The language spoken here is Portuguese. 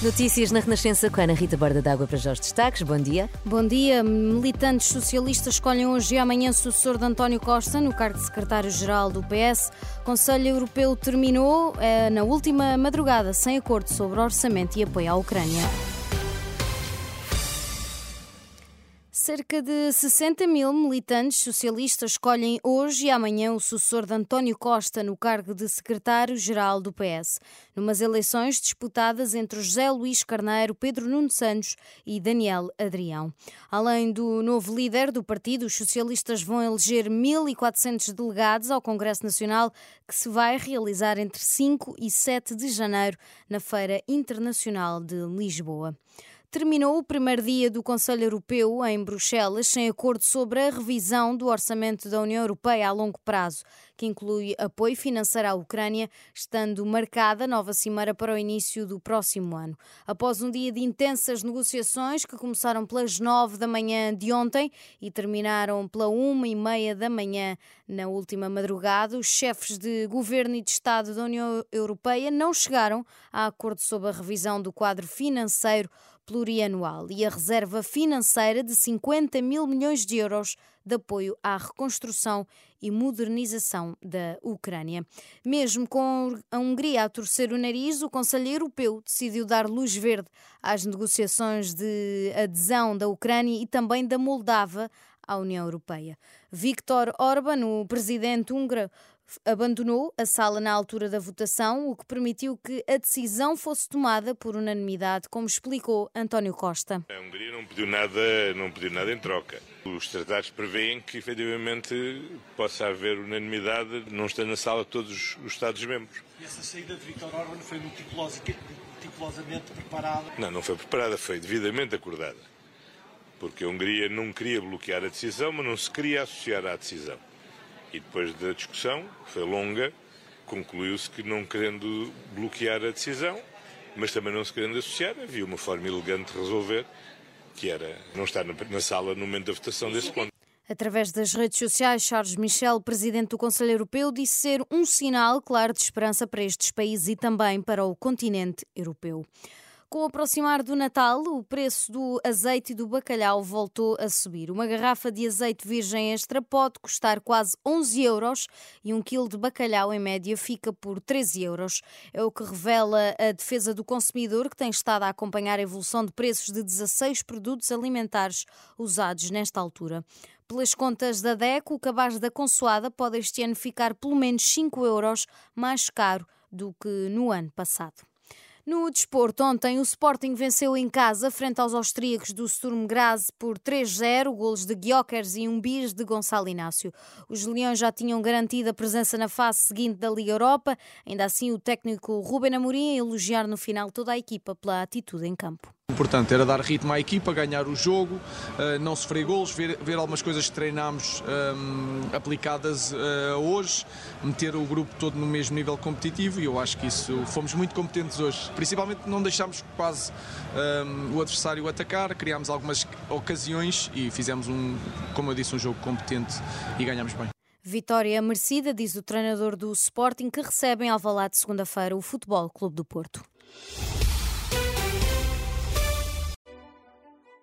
Notícias na Renascença com Ana Rita Borda d'Água para já os destaques. Bom dia. Bom dia. Militantes socialistas escolhem hoje e amanhã sucessor de António Costa no cargo de secretário-geral do PS. O Conselho Europeu terminou eh, na última madrugada sem acordo sobre orçamento e apoio à Ucrânia. Cerca de 60 mil militantes socialistas escolhem hoje e amanhã o sucessor de António Costa no cargo de secretário-geral do PS, numas eleições disputadas entre José Luís Carneiro, Pedro Nuno Santos e Daniel Adrião. Além do novo líder do partido, os socialistas vão eleger 1.400 delegados ao Congresso Nacional, que se vai realizar entre 5 e 7 de janeiro na Feira Internacional de Lisboa terminou o primeiro dia do Conselho Europeu em Bruxelas sem acordo sobre a revisão do orçamento da União Europeia a longo prazo, que inclui apoio financeiro à Ucrânia, estando marcada nova cimeira para o início do próximo ano. Após um dia de intensas negociações que começaram pelas nove da manhã de ontem e terminaram pela uma e meia da manhã na última madrugada, os chefes de governo e de Estado da União Europeia não chegaram a acordo sobre a revisão do quadro financeiro plurianual e a reserva financeira de 50 mil milhões de euros de apoio à reconstrução e modernização da Ucrânia. Mesmo com a Hungria a torcer o nariz, o Conselho Europeu decidiu dar luz verde às negociações de adesão da Ucrânia e também da Moldávia à União Europeia. Viktor Orban, o presidente húngaro, abandonou a sala na altura da votação, o que permitiu que a decisão fosse tomada por unanimidade, como explicou António Costa. A Hungria não pediu nada, não pediu nada em troca. Os tratados prevêem que efetivamente possa haver unanimidade, não estando na sala todos os Estados-membros. E essa saída de Viktor Orban foi meticulosamente preparada? Não, não foi preparada, foi devidamente acordada. Porque a Hungria não queria bloquear a decisão, mas não se queria associar à decisão. E depois da discussão, que foi longa, concluiu-se que não querendo bloquear a decisão, mas também não se querendo associar, havia uma forma elegante de resolver, que era não estar na sala no momento da votação desse ponto. Através das redes sociais, Charles Michel, presidente do Conselho Europeu, disse ser um sinal claro de esperança para estes países e também para o continente europeu. Com o aproximar do Natal, o preço do azeite e do bacalhau voltou a subir. Uma garrafa de azeite virgem extra pode custar quase 11 euros e um quilo de bacalhau, em média, fica por 13 euros. É o que revela a Defesa do Consumidor, que tem estado a acompanhar a evolução de preços de 16 produtos alimentares usados nesta altura. Pelas contas da DECO, o cabaz da consoada pode este ano ficar pelo menos 5 euros mais caro do que no ano passado. No desporto, ontem o Sporting venceu em casa frente aos austríacos do Sturm Graz por 3-0, golos de Gyökeres e um bis de Gonçalo Inácio. Os Leões já tinham garantido a presença na fase seguinte da Liga Europa, ainda assim o técnico Ruben Amorim elogiar no final toda a equipa pela atitude em campo. Importante era dar ritmo à equipa, ganhar o jogo, eh, não sofrer golos, ver, ver algumas coisas que treinámos ehm, aplicadas uh, hoje, meter o grupo todo no mesmo nível competitivo e eu acho que isso fomos muito competentes hoje. Principalmente não deixámos quase ehm, o adversário atacar, criámos algumas ocasiões e fizemos um, como eu disse, um jogo competente e ganhamos bem. Vitória merecida, diz o treinador do Sporting, que recebe em Alvalade segunda-feira o Futebol Clube do Porto.